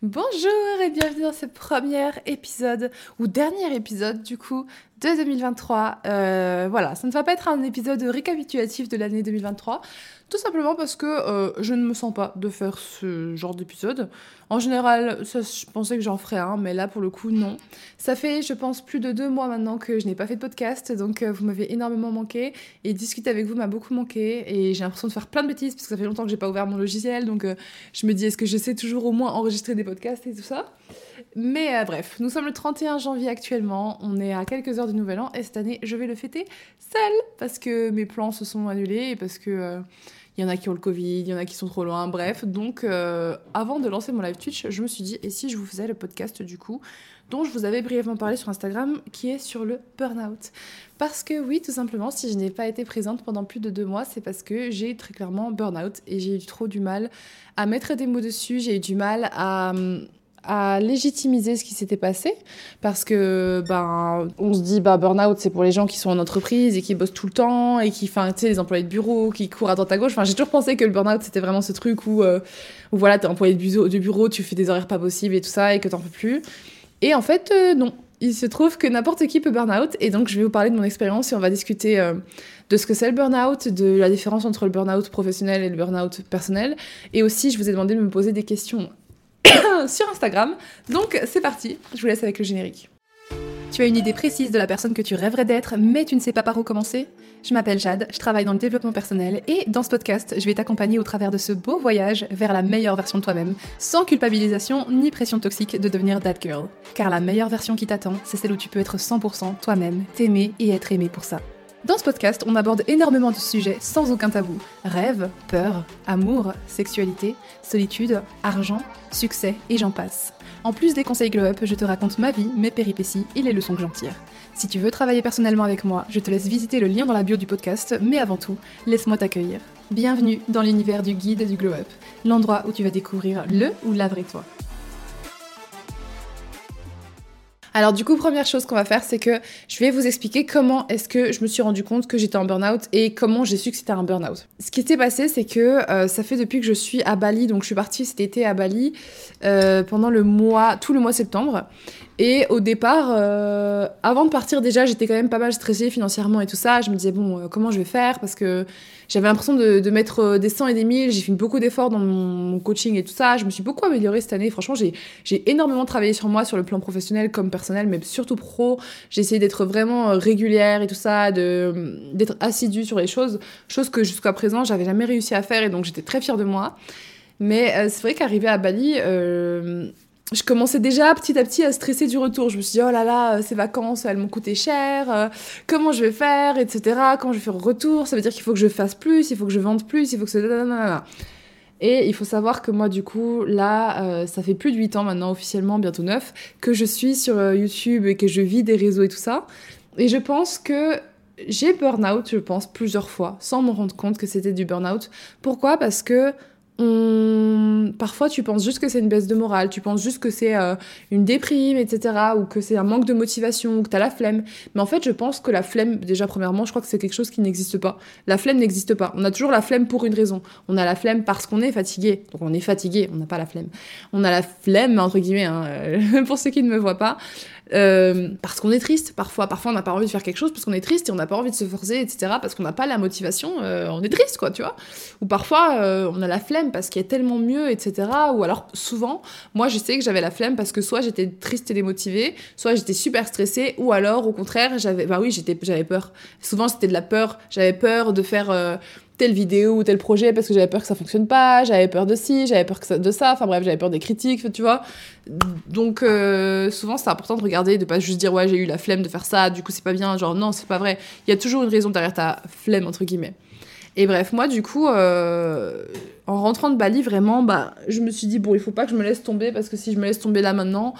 Bonjour et bienvenue dans ce premier épisode, ou dernier épisode du coup, de 2023. Euh, voilà, ça ne va pas être un épisode récapitulatif de l'année 2023, tout simplement parce que euh, je ne me sens pas de faire ce genre d'épisode. En général, je pensais que j'en ferais un, mais là pour le coup, non. Ça fait, je pense, plus de deux mois maintenant que je n'ai pas fait de podcast, donc euh, vous m'avez énormément manqué, et discuter avec vous m'a beaucoup manqué, et j'ai l'impression de faire plein de bêtises, parce que ça fait longtemps que j'ai pas ouvert mon logiciel, donc je me dis, est-ce que je sais toujours au moins enregistrer des podcasts et tout ça? Mais euh, bref, nous sommes le 31 janvier actuellement, on est à quelques heures du Nouvel An. Et cette année je vais le fêter seule parce que mes plans se sont annulés et parce que il y en a qui ont le Covid, il y en a qui sont trop loin, bref. Donc euh, avant de lancer mon live Twitch, je me suis dit et si je vous faisais le podcast du coup dont je vous avais brièvement parlé sur Instagram, qui est sur le burn-out. Parce que oui, tout simplement, si je n'ai pas été présente pendant plus de deux mois, c'est parce que j'ai très clairement burn-out et j'ai eu trop du mal à mettre des mots dessus, j'ai eu du mal à hum, à légitimiser ce qui s'était passé parce que ben on se dit bah burn-out c'est pour les gens qui sont en entreprise et qui bossent tout le temps et qui enfin tu sais les employés de bureau qui courent à droite à gauche. Enfin j'ai toujours pensé que le burn-out c'était vraiment ce truc où euh, où voilà t'es employé de bureau, tu fais des horaires pas possibles et tout ça et que t'en peux plus. Et en fait euh, non. Il se trouve que n'importe qui peut burn-out et donc je vais vous parler de mon expérience et on va discuter euh, de ce que c'est le burn-out, de la différence entre le burn-out professionnel et le burn-out personnel. Et aussi je vous ai demandé de me poser des questions sur Instagram. Donc c'est parti, je vous laisse avec le générique. Tu as une idée précise de la personne que tu rêverais d'être, mais tu ne sais pas par où commencer? Je m'appelle Jade, je travaille dans le développement personnel et dans ce podcast, je vais t'accompagner au travers de ce beau voyage vers la meilleure version de toi-même, sans culpabilisation ni pression toxique de devenir that girl. Car la meilleure version qui t'attend, c'est celle où tu peux être 100% toi-même, t'aimer et être aimé pour ça. Dans ce podcast, on aborde énormément de sujets sans aucun tabou. Rêve, peur, amour, sexualité, solitude, argent, succès et j'en passe. En plus des conseils glow up, je te raconte ma vie, mes péripéties et les leçons que j'en tire. Si tu veux travailler personnellement avec moi, je te laisse visiter le lien dans la bio du podcast, mais avant tout, laisse-moi t'accueillir. Bienvenue dans l'univers du guide du glow up, l'endroit où tu vas découvrir le ou la vraie toi. Alors du coup, première chose qu'on va faire, c'est que je vais vous expliquer comment est-ce que je me suis rendu compte que j'étais en burn-out et comment j'ai su que c'était un burn-out. Ce qui s'est passé, c'est que euh, ça fait depuis que je suis à Bali, donc je suis partie cet été à Bali euh, pendant le mois, tout le mois septembre. Et au départ, euh, avant de partir déjà, j'étais quand même pas mal stressée financièrement et tout ça. Je me disais, bon, euh, comment je vais faire? Parce que j'avais l'impression de, de, mettre euh, des 100 et des 1000. J'ai fait beaucoup d'efforts dans mon, coaching et tout ça. Je me suis beaucoup améliorée cette année. Franchement, j'ai énormément travaillé sur moi, sur le plan professionnel comme personnel, mais surtout pro. J'ai essayé d'être vraiment régulière et tout ça, d'être assidue sur les choses. Chose que jusqu'à présent, j'avais jamais réussi à faire et donc j'étais très fière de moi. Mais c'est vrai qu'arriver à Bali je commençais déjà petit à petit à stresser du retour. Je me suis dit, oh là là, euh, ces vacances, elles m'ont coûté cher, euh, comment je vais faire, etc. Quand je vais faire retour, ça veut dire qu'il faut que je fasse plus, il faut que je vende plus, il faut que ça... Et il faut savoir que moi, du coup, là, euh, ça fait plus de 8 ans maintenant, officiellement, bientôt 9, que je suis sur YouTube et que je vis des réseaux et tout ça. Et je pense que j'ai burn-out, je pense, plusieurs fois, sans me rendre compte que c'était du burn-out. Pourquoi? Parce que parfois tu penses juste que c'est une baisse de morale, tu penses juste que c'est euh, une déprime, etc., ou que c'est un manque de motivation, ou que t'as la flemme. Mais en fait, je pense que la flemme, déjà premièrement, je crois que c'est quelque chose qui n'existe pas. La flemme n'existe pas. On a toujours la flemme pour une raison. On a la flemme parce qu'on est fatigué. Donc on est fatigué, on n'a pas la flemme. On a la flemme, entre guillemets, hein, pour ceux qui ne me voient pas. Euh, parce qu'on est triste parfois. Parfois, on n'a pas envie de faire quelque chose parce qu'on est triste et on n'a pas envie de se forcer, etc. Parce qu'on n'a pas la motivation, euh, on est triste, quoi, tu vois. Ou parfois, euh, on a la flemme parce qu'il y a tellement mieux, etc. Ou alors, souvent, moi, je sais que j'avais la flemme parce que soit j'étais triste et démotivée, soit j'étais super stressée, ou alors, au contraire, j'avais, bah oui, j'avais peur. Souvent, c'était de la peur. J'avais peur de faire telle vidéo ou tel projet parce que j'avais peur que ça fonctionne pas, j'avais peur de ci, j'avais peur de ça, enfin bref, j'avais peur des critiques, tu vois. Donc euh, souvent c'est important de regarder, de pas juste dire ouais j'ai eu la flemme de faire ça, du coup c'est pas bien, genre non c'est pas vrai. Il y a toujours une raison derrière ta flemme entre guillemets. Et bref, moi du coup, euh, en rentrant de Bali, vraiment, bah, je me suis dit bon il faut pas que je me laisse tomber parce que si je me laisse tomber là maintenant,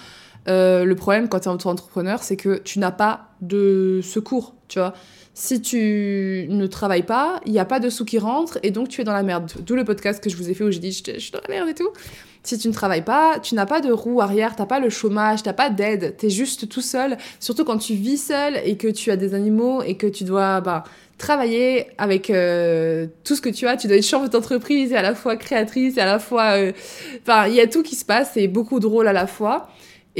euh, le problème quand tu es auto-entrepreneur, c'est que tu n'as pas de secours tu vois. Si tu ne travailles pas, il n'y a pas de sous qui rentrent et donc tu es dans la merde. D'où le podcast que je vous ai fait où j'ai dit je suis dans la merde et tout. Si tu ne travailles pas, tu n'as pas de roue arrière, tu n'as pas le chômage, tu n'as pas d'aide, tu es juste tout seul. Surtout quand tu vis seul et que tu as des animaux et que tu dois bah, travailler avec euh, tout ce que tu as. Tu dois être chef d'entreprise et à la fois créatrice et à la fois... Euh, enfin, il y a tout qui se passe et beaucoup de rôles à la fois.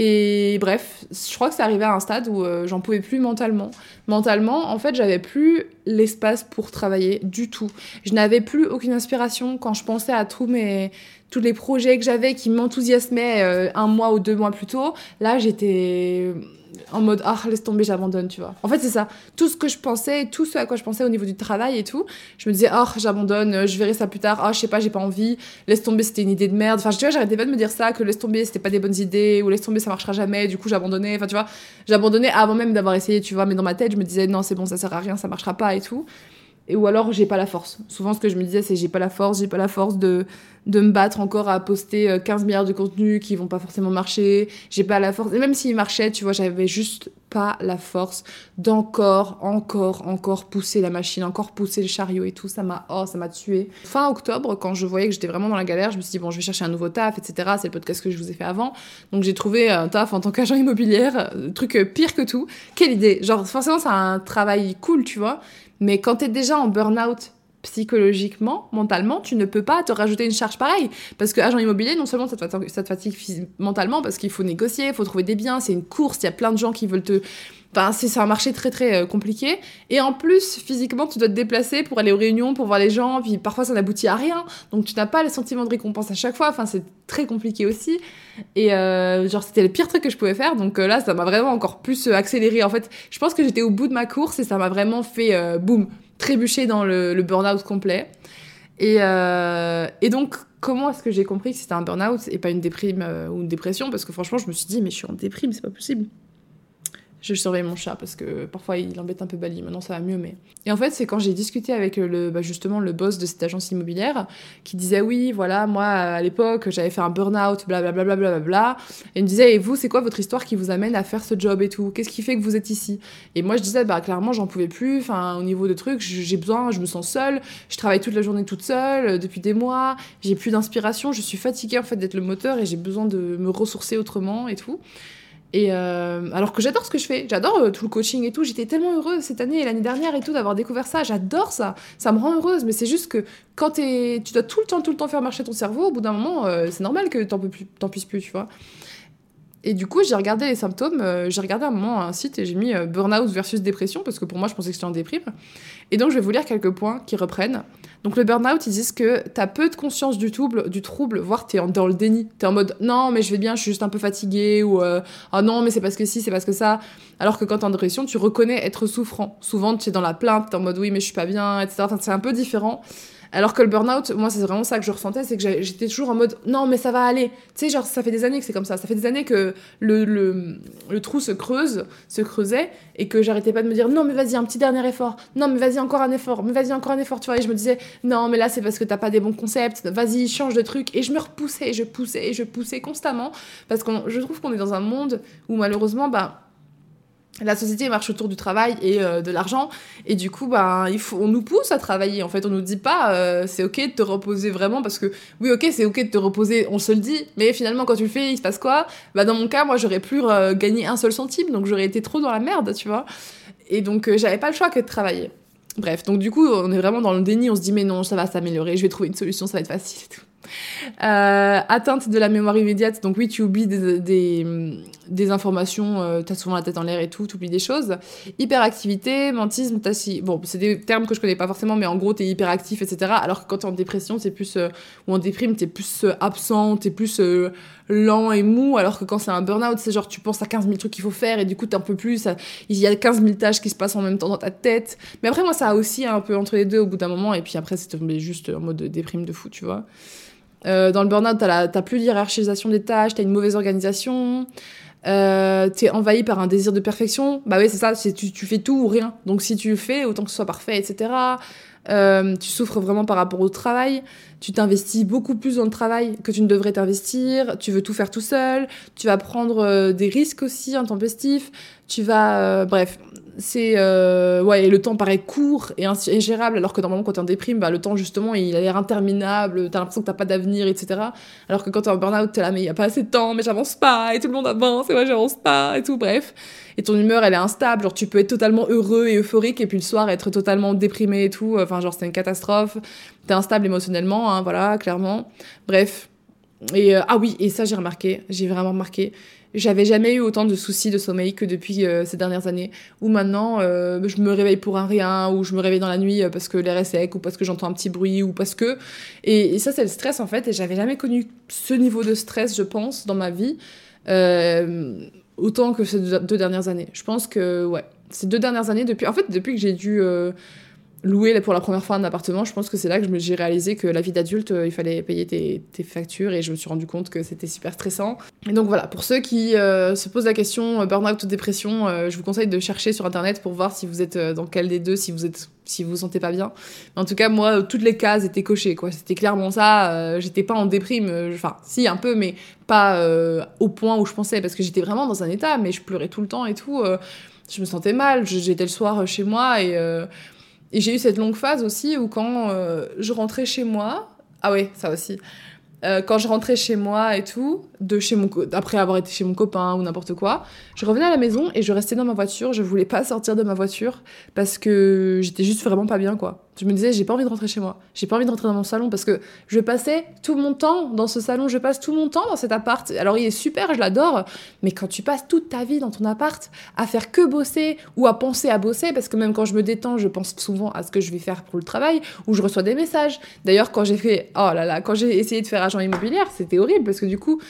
Et bref, je crois que c'est arrivé à un stade où euh, j'en pouvais plus mentalement. Mentalement, en fait, j'avais plus l'espace pour travailler du tout. Je n'avais plus aucune inspiration quand je pensais à tous mes tous les projets que j'avais qui m'enthousiasmaient euh, un mois ou deux mois plus tôt. Là, j'étais en mode ah laisse tomber j'abandonne tu vois. En fait c'est ça. Tout ce que je pensais tout ce à quoi je pensais au niveau du travail et tout je me disais oh j'abandonne euh, je verrai ça plus tard. Oh je sais pas j'ai pas envie. Laisse tomber c'était une idée de merde. Enfin tu vois j'arrêtais pas de me dire ça que laisse tomber c'était pas des bonnes idées ou laisse tomber ça marchera jamais. Du coup j'abandonnais. Enfin tu vois j'abandonnais avant même d'avoir essayé tu vois. Mais dans ma tête je me disais non c'est bon ça sert à rien ça marchera pas et tout et ou alors j'ai pas la force souvent ce que je me disais c'est j'ai pas la force j'ai pas la force de de me battre encore à poster 15 euh, milliards de contenus qui vont pas forcément marcher. J'ai pas la force. Et même s'ils marchaient, tu vois, j'avais juste pas la force d'encore, encore, encore pousser la machine, encore pousser le chariot et tout. Ça m'a, oh, ça m'a tué. Fin octobre, quand je voyais que j'étais vraiment dans la galère, je me suis dit, bon, je vais chercher un nouveau taf, etc. C'est le podcast que je vous ai fait avant. Donc j'ai trouvé un taf en tant qu'agent immobilière, euh, truc euh, pire que tout. Quelle idée. Genre, forcément, c'est un travail cool, tu vois. Mais quand t'es déjà en burn-out, psychologiquement, mentalement, tu ne peux pas te rajouter une charge pareille. Parce que agent immobilier, non seulement ça te, fatigue, mentalement, parce qu'il faut négocier, il faut trouver des biens, c'est une course, il y a plein de gens qui veulent te... Enfin, c'est un marché très très euh, compliqué. Et en plus, physiquement, tu dois te déplacer pour aller aux réunions, pour voir les gens, puis parfois ça n'aboutit à rien. Donc tu n'as pas le sentiment de récompense à chaque fois. Enfin, c'est très compliqué aussi. Et euh, genre, c'était le pire truc que je pouvais faire. Donc euh, là, ça m'a vraiment encore plus accéléré. En fait, je pense que j'étais au bout de ma course et ça m'a vraiment fait boum trébuché dans le, le burn-out complet. Et, et donc, comment est-ce que j'ai compris que c'était un burn-out et pas une déprime ou une dépression? Parce que franchement, je me suis dit, mais je suis en déprime, c'est pas possible je surveille mon chat parce que parfois il embête un peu Bali. Maintenant ça va mieux, mais. Et en fait, c'est quand j'ai discuté avec le, bah, justement le boss de cette agence immobilière qui disait oui, voilà, moi à l'époque j'avais fait un burn-out, blablabla. Bla, bla, bla, et il me disait, et vous, c'est quoi votre histoire qui vous amène à faire ce job et tout? Qu'est-ce qui fait que vous êtes ici? Et moi je disais, bah clairement j'en pouvais plus, enfin au niveau de trucs, j'ai besoin, je me sens seule, je travaille toute la journée toute seule euh, depuis des mois, j'ai plus d'inspiration, je suis fatiguée en fait d'être le moteur et j'ai besoin de me ressourcer autrement et tout. Et euh, alors que j'adore ce que je fais, j'adore euh, tout le coaching et tout. J'étais tellement heureuse cette année et l'année dernière et tout d'avoir découvert ça. J'adore ça, ça me rend heureuse. Mais c'est juste que quand tu dois tout le temps, tout le temps faire marcher ton cerveau, au bout d'un moment, euh, c'est normal que t'en, puisses plus, tu vois. Et du coup, j'ai regardé les symptômes. j'ai regardé un moment un site et j'ai mis burn-out versus dépression parce que pour moi, je pensais que j'étais en déprime. Et donc, je vais vous lire quelques points qui reprennent. Donc le burn-out, ils disent que tu as peu de conscience du trouble, du trouble voire tu es dans le déni. Tu es en mode non, mais je vais bien, je suis juste un peu fatiguée ou euh, ah non, mais c'est parce que si, c'est parce que ça. Alors que quand tu es en dépression, tu reconnais être souffrant. Souvent, tu es dans la plainte, tu es en mode oui, mais je suis pas bien, etc. c'est un peu différent. Alors que le burn-out, moi, c'est vraiment ça que je ressentais, c'est que j'étais toujours en mode non, mais ça va aller. Tu sais, genre, ça fait des années que c'est comme ça. Ça fait des années que le, le, trou se creuse, se creusait, et que j'arrêtais pas de me dire non, mais vas-y, un petit dernier effort. Non, mais vas-y, encore un effort. Mais vas-y, encore un effort. Tu vois, et je me disais non, mais là, c'est parce que t'as pas des bons concepts. Vas-y, change de truc. Et je me repoussais, et je poussais, et je poussais constamment. Parce que je trouve qu'on est dans un monde où malheureusement, bah, la société marche autour du travail et euh, de l'argent. Et du coup faut on nous pousse à travailler en fait. On nous dit pas euh, c'est ok de te reposer vraiment parce que oui ok c'est ok de te reposer on se le dit. Mais finalement quand tu le fais il se passe quoi? Bah dans mon cas moi j'aurais plus euh, gagné un seul centime donc j'aurais été trop dans la merde tu vois. Et donc j'avais pas le choix que de travailler. Bref donc du coup on est vraiment dans le déni on se dit mais non ça va s'améliorer je vais trouver une solution ça va être facile et tout euh, atteinte de la mémoire immédiate, donc oui, tu oublies des, des, informations, euh, tu as souvent la tête en l'air et tout, tu oublies des choses. Hyperactivité, mentisme, si Bon, c'est des termes que je connais pas forcément, mais en gros, tu es hyperactif, etc. Alors que quand tu es en dépression, c'est plus. Euh, ou en déprime, tu es plus absent, tu es plus lent et mou, alors que quand c'est un burn-out, c'est genre tu penses à 15 000 trucs qu'il faut faire et du coup, tu un peu plus. Il y a 15 000 tâches qui se passent en même temps dans ta tête. Mais après, moi, ça a aussi un peu entre les deux au bout d'un moment, et puis après, c'est tombé juste en mode déprime de fou, tu vois. Euh, dans le burn-out, t'as plus de hiérarchisation des tâches, t'as une mauvaise organisation, euh, t'es envahi par un désir de perfection. Bah oui, c'est ça, tu, tu fais tout ou rien. Donc si tu fais, autant que ce soit parfait, etc. Euh, tu souffres vraiment par rapport au travail, tu t'investis beaucoup plus dans le travail que tu ne devrais t'investir, tu veux tout faire tout seul, tu vas prendre des risques aussi intempestifs, tu vas... bref, c'est euh, ouais le temps paraît court et ingérable alors que normalement quand t'es en déprime bah, le temps justement il a l'air interminable t'as l'impression que t'as pas d'avenir etc alors que quand t'es en burn-out t'es là mais y a pas assez de temps mais j'avance pas et tout le monde avance et moi j'avance pas et tout bref. Et ton humeur elle est instable genre tu peux être totalement heureux et euphorique et puis le soir être totalement déprimé et tout enfin genre c'est une catastrophe. T'es instable émotionnellement hein, voilà clairement. Bref. Et euh, ah oui et ça j'ai remarqué j'ai vraiment remarqué j'avais jamais eu autant de soucis de sommeil que depuis euh, ces dernières années. Où maintenant, euh, je me réveille pour un rien, ou je me réveille dans la nuit euh, parce que l'air est sec, ou parce que j'entends un petit bruit, ou parce que. Et, ça, c'est le stress en fait. Et j'avais jamais connu ce niveau de stress, je pense, dans ma vie, autant que ces deux dernières années. Je pense que, ouais, ces deux dernières années, depuis. En fait, depuis que j'ai dû louer pour la première fois un appartement, je pense que c'est là que j'ai réalisé que la vie d'adulte, euh, il fallait payer tes, factures et je me suis rendu compte que c'était super stressant. Et donc voilà, pour ceux qui euh, se posent la question euh, burn-out ou dépression, je vous conseille de chercher sur internet pour voir si vous êtes dans quel des deux, si vous êtes si vous vous sentez pas bien. Mais en tout cas, moi, toutes les cases étaient cochées, quoi. C'était clairement ça. j'étais pas en déprime, enfin, si, un peu, mais pas au point où je pensais, parce que j'étais vraiment dans un état, mais je pleurais tout le temps et tout. je me sentais mal. J'étais le soir chez moi et et j'ai eu cette longue phase aussi où quand euh, je rentrais chez moi, ah ouais, ça aussi, euh, quand je rentrais chez moi et tout, de chez mon après avoir été chez mon copain ou n'importe quoi, je revenais à la maison et je restais dans ma voiture. Je voulais pas sortir de ma voiture parce que j'étais juste vraiment pas bien quoi. Je me disais j'ai pas envie de rentrer chez moi, j'ai pas envie de rentrer dans mon salon parce que je passais tout mon temps dans ce salon, je passe tout mon temps dans cet appart. Alors il est super, je l'adore, mais quand tu passes toute ta vie dans ton appart à faire que bosser ou à penser à bosser parce que même quand je me détends, je pense souvent à ce que je vais faire pour le travail ou je reçois des messages. D'ailleurs quand j'ai fait oh là là, quand j'ai essayé de faire agent immobilière, c'était horrible parce que du coup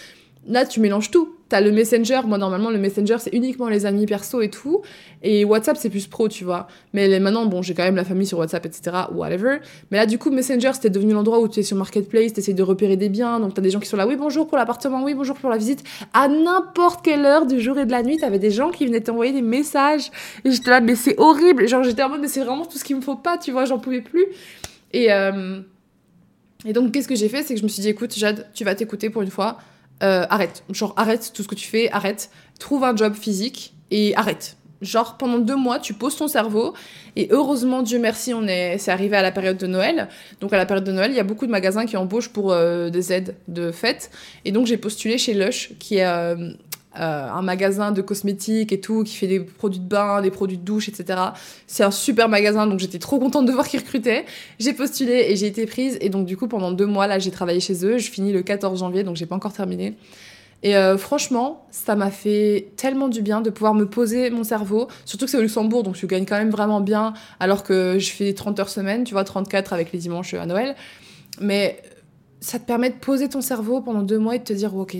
là, tu mélanges tout. T'as le Messenger, moi normalement le Messenger c'est uniquement les amis perso et tout, et WhatsApp c'est plus pro, tu vois. Mais maintenant, bon, j'ai quand même la famille sur WhatsApp, etc., whatever. Mais là, du coup, Messenger c'était devenu l'endroit où tu es sur Marketplace, tu de repérer des biens, donc t'as des gens qui sont là, oui, bonjour pour l'appartement, oui, bonjour pour la visite. À n'importe quelle heure du jour et de la nuit, t'avais des gens qui venaient t'envoyer des messages, et j'étais là, mais c'est horrible. Genre, j'étais en mode, mais c'est vraiment tout ce qu'il me faut pas, tu vois, j'en pouvais plus. Et, euh, et donc, qu'est-ce que j'ai fait? C'est que je me suis dit, écoute, Jade, tu vas t'écouter pour une fois euh, arrête. Genre, arrête tout ce que tu fais, arrête. Trouve un job physique et arrête. Genre, pendant deux mois, tu poses ton cerveau. Et heureusement, Dieu merci, on est, c'est arrivé à la période de Noël. Donc, à la période de Noël, il y a beaucoup de magasins qui embauchent pour euh, des aides de fête. Et donc, j'ai postulé chez Lush, qui est euh, euh, un magasin de cosmétiques et tout, qui fait des produits de bain, des produits de douche, etc. C'est un super magasin, donc j'étais trop contente de voir qu'ils recrutaient. J'ai postulé et j'ai été prise. Et donc, du coup, pendant deux mois, là, j'ai travaillé chez eux. Je finis le 14 janvier, donc j'ai pas encore terminé. Et euh, franchement, ça m'a fait tellement du bien de pouvoir me poser mon cerveau. Surtout que c'est au Luxembourg, donc je gagne quand même vraiment bien, alors que je fais 30 heures semaine, tu vois, 34 avec les dimanches à Noël. Mais ça te permet de poser ton cerveau pendant deux mois et de te dire, ok,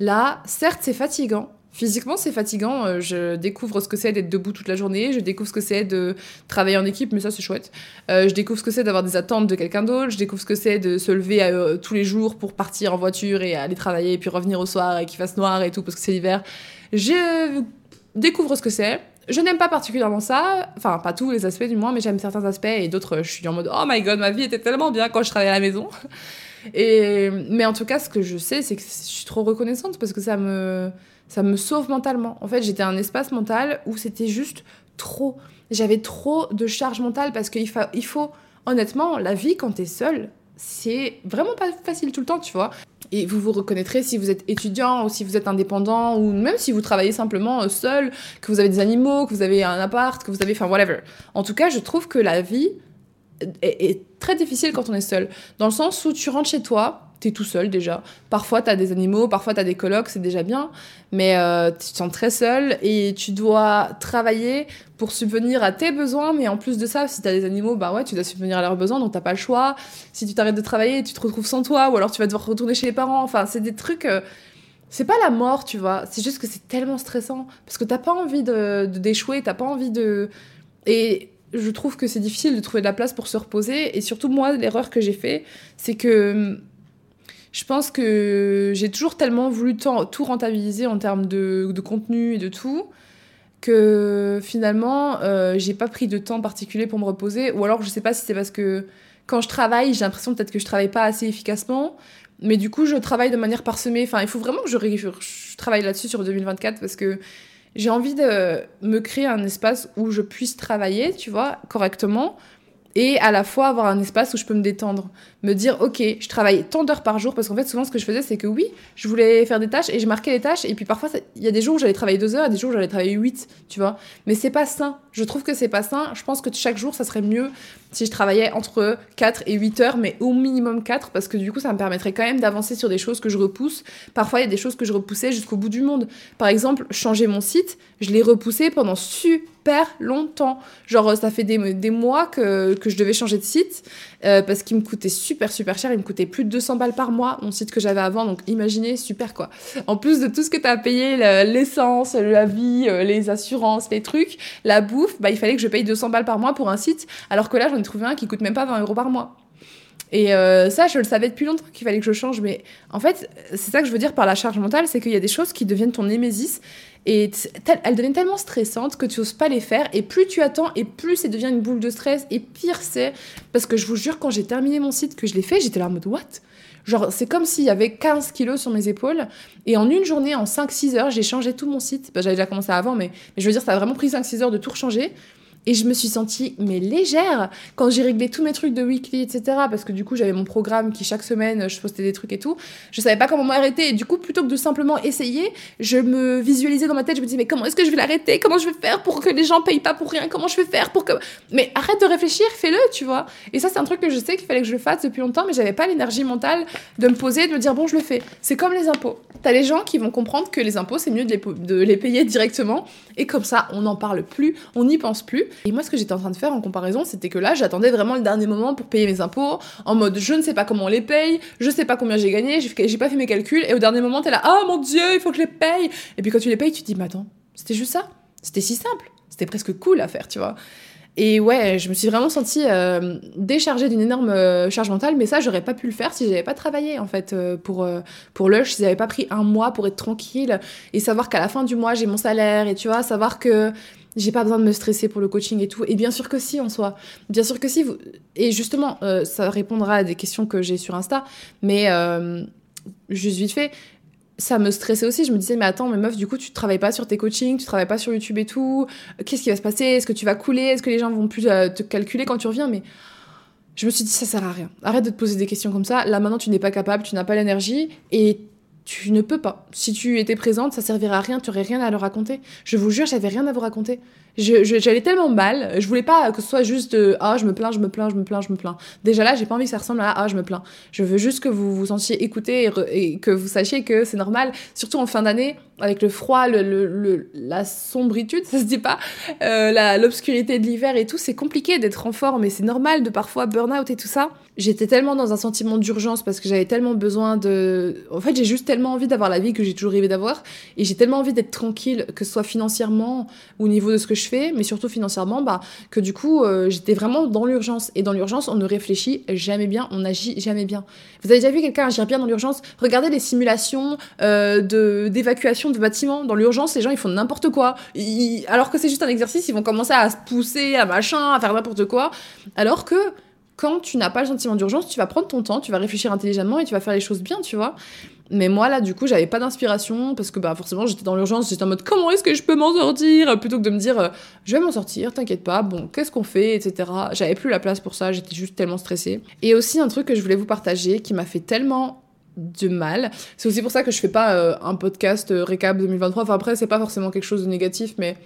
Là, certes, c'est fatigant. Physiquement, c'est fatigant. Euh, je découvre ce que c'est d'être debout toute la journée. Je découvre ce que c'est de travailler en équipe, mais ça, c'est chouette. Euh, je découvre ce que c'est d'avoir des attentes de quelqu'un d'autre. Je découvre ce que c'est de se lever euh, tous les jours pour partir en voiture et aller travailler, et puis revenir au soir et qu'il fasse noir et tout, parce que c'est l'hiver. Je découvre ce que c'est. Je n'aime pas particulièrement ça, enfin pas tous les aspects du moins, mais j'aime certains aspects et d'autres je suis en mode oh my god ma vie était tellement bien quand je travaillais à la maison. Et, mais en tout cas, ce que je sais, c'est que je suis trop reconnaissante parce que ça me, ça me sauve mentalement. En fait, j'étais un espace mental où c'était juste trop. J'avais trop de charge mentale parce qu'il il faut, honnêtement, la vie quand t'es seul, c'est vraiment pas facile tout le temps, tu vois. Et vous vous reconnaîtrez si vous êtes étudiant ou si vous êtes indépendant ou même si vous travaillez simplement euh, seul, que vous avez des animaux, que vous avez un appart, que vous avez, enfin whatever. En tout cas, je trouve que la vie est, très difficile quand on est seul. Dans le sens où tu rentres chez toi, t'es tout seul déjà. Parfois t'as des animaux, parfois t'as des colocs, c'est déjà bien, mais euh, tu te sens très seul et tu dois travailler pour subvenir à tes besoins, mais en plus de ça, si t'as des animaux, bah ouais, tu dois subvenir à leurs besoins, donc t'as pas le choix. Si tu t'arrêtes de travailler, tu te retrouves sans toi, ou alors tu vas devoir retourner chez les parents. Enfin, c'est des trucs. Euh, c'est pas la mort, tu vois. C'est juste que c'est tellement stressant parce que t'as pas envie de d'échouer, t'as pas envie de et je trouve que c'est difficile de trouver de la place pour se reposer. Et surtout, moi, l'erreur que j'ai fait, c'est que hum, je pense que j'ai toujours tellement voulu tout rentabiliser en termes de, contenu et de tout que finalement, euh, j'ai pas pris de temps particulier pour me reposer. Ou alors, je sais pas si c'est parce que quand je travaille, j'ai l'impression peut-être que je travaille pas assez efficacement. Mais du coup, je travaille de manière parsemée. Enfin, il faut vraiment que je, je travaille là-dessus sur 2024 parce que j'ai envie de me créer un espace où je puisse travailler, tu vois, correctement, et à la fois avoir un espace où je peux me détendre. Me dire, ok, je travaille tant d'heures par jour, parce qu'en fait, souvent, ce que je faisais, c'est que oui, je voulais faire des tâches et je marquais les tâches, et puis parfois, il y a des jours où j'allais travailler deux heures, et des jours où j'allais travailler huit, tu vois. Mais c'est pas sain. Je trouve que c'est pas sain. Je pense que chaque jour, ça serait mieux si je travaillais entre 4 et 8 heures, mais au minimum 4, parce que du coup, ça me permettrait quand même d'avancer sur des choses que je repousse. Parfois, il y a des choses que je repoussais jusqu'au bout du monde. Par exemple, changer mon site, je l'ai repoussé pendant super longtemps. Genre, ça fait des, des mois que, que, je devais changer de site, euh, parce qu'il me coûtait super, super cher. Il me coûtait plus de 200 balles par mois, mon site que j'avais avant. Donc, imaginez, super quoi. En plus de tout ce que tu as payé, l'essence, la vie, euh, les assurances, les trucs, la bouffe, bah, il fallait que je paye 200 balles par mois pour un site, alors que là, j'en ai trouvé un qui coûte même pas 20 euros par mois. Et euh, ça, je le savais depuis longtemps qu'il fallait que je change. Mais en fait, c'est ça que je veux dire par la charge mentale, c'est qu'il y a des choses qui deviennent ton némésis et elles deviennent tellement stressantes que tu oses pas les faire. Et plus tu attends, et plus ça devient une boule de stress. Et pire c'est, parce que je vous jure, quand j'ai terminé mon site, que je l'ai fait, j'étais là en mode what? Genre, c'est comme s'il y avait 15 kilos sur mes épaules. Et en une journée, en 5-6 heures, j'ai changé tout mon site. Bah, j'avais déjà commencé avant, mais, mais, je veux dire, ça a vraiment pris 5-6 heures de tout rechanger. Et je me suis sentie, mais légère, quand j'ai réglé tous mes trucs de weekly, etc. Parce que du coup, j'avais mon programme qui, chaque semaine, je postais des trucs et tout. Je savais pas comment m'arrêter. Et du coup, plutôt que de simplement essayer, je me visualisais dans ma tête. Je me disais, mais comment est-ce que je vais l'arrêter? Comment je vais faire pour que les gens payent pas pour rien? Comment je vais faire pour que. Mais arrête de réfléchir, fais-le, tu vois. Et ça, c'est un truc que je sais qu'il fallait que je le fasse depuis longtemps, mais j'avais pas l'énergie mentale de me poser, de me dire, bon, je le fais. C'est comme les impôts. T'as les gens qui vont comprendre que les impôts, c'est mieux de les, de les payer directement. Et comme ça, on n'en parle plus, on n'y pense plus. Et moi, ce que j'étais en train de faire en comparaison, c'était que là, j'attendais vraiment le dernier moment pour payer mes impôts, en mode je ne sais pas comment on les paye, je sais pas combien j'ai gagné, j'ai pas fait mes calculs, et au dernier moment, t'es là, oh mon dieu, il faut que je les paye. Et puis quand tu les payes, tu te dis, mais attends, c'était juste ça, c'était si simple, c'était presque cool à faire, tu vois. Et ouais, je me suis vraiment sentie euh, déchargée d'une énorme euh, charge mentale, mais ça, j'aurais pas pu le faire si j'avais pas travaillé, en fait, euh, pour, pour Lush, si j'avais pas pris un mois pour être tranquille et savoir qu'à la fin du mois, j'ai mon salaire, et tu vois, savoir que j'ai pas besoin de me stresser pour le coaching et tout. Et bien sûr que si, en soi. Bien sûr que si. Vous... Et justement, ça répondra à des questions que j'ai sur Insta. Mais juste vite fait, ça me stressait aussi. Je me disais, mais attends, mais meuf, du coup, tu travailles pas sur tes coachings, tu travailles pas sur YouTube et tout. Qu'est-ce qui va se passer? Est-ce que tu vas couler? Est-ce que les gens vont plus euh, te calculer quand tu reviens? Mais je me suis dit, ça sert à rien. Arrête de te poser des questions comme ça. Là, maintenant, tu n'es pas capable, tu n'as pas l'énergie. Et tu ne peux pas. Si tu étais présente, ça servirait à rien, tu aurais rien à leur raconter. Je vous jure, j'avais rien à vous raconter. J'allais tellement mal, je voulais pas que ce soit juste ah je me plains, je me plains, je me plains, je me plains. Déjà là, j'ai pas envie que ça ressemble à ah je me plains. Je veux juste que vous vous sentiez écouté et, que vous sachiez que c'est normal, surtout en fin d'année, avec le froid, le, le, la sombritude, ça se dit pas, euh, l'obscurité de l'hiver et tout, c'est compliqué d'être en forme et c'est normal de parfois burn-out et tout ça. J'étais tellement dans un sentiment d'urgence parce que j'avais tellement besoin de. En fait, j'ai juste tellement envie d'avoir la vie que j'ai toujours rêvé d'avoir et j'ai tellement envie d'être tranquille, que ce soit financièrement au niveau de ce que je fais, mais surtout financièrement, bah, que du coup, euh, j'étais vraiment dans l'urgence. Et dans l'urgence, on ne réfléchit jamais bien, on agit jamais bien. Vous avez déjà vu quelqu'un agir bien dans l'urgence? Regardez les simulations euh, d'évacuation de, bâtiments. Dans l'urgence, les gens, ils font n'importe quoi. alors que c'est juste un exercice, ils vont commencer à se pousser, à machin, à faire n'importe quoi. Alors que quand tu n'as pas le sentiment d'urgence, tu vas prendre ton temps, tu vas réfléchir intelligemment et tu vas faire les choses bien, tu vois. Mais moi, là, du coup, j'avais pas d'inspiration parce que bah, forcément, j'étais dans l'urgence, j'étais en mode comment est-ce que je peux m'en sortir? Plutôt que de me dire euh, je vais m'en sortir, t'inquiète pas, bon, qu'est-ce qu'on fait, etc. J'avais plus la place pour ça, j'étais juste tellement stressée. Et aussi, un truc que je voulais vous partager qui m'a fait tellement de mal. C'est aussi pour ça que je fais pas euh, un podcast euh, récap 2023. Enfin, après, c'est pas forcément quelque chose de négatif, mais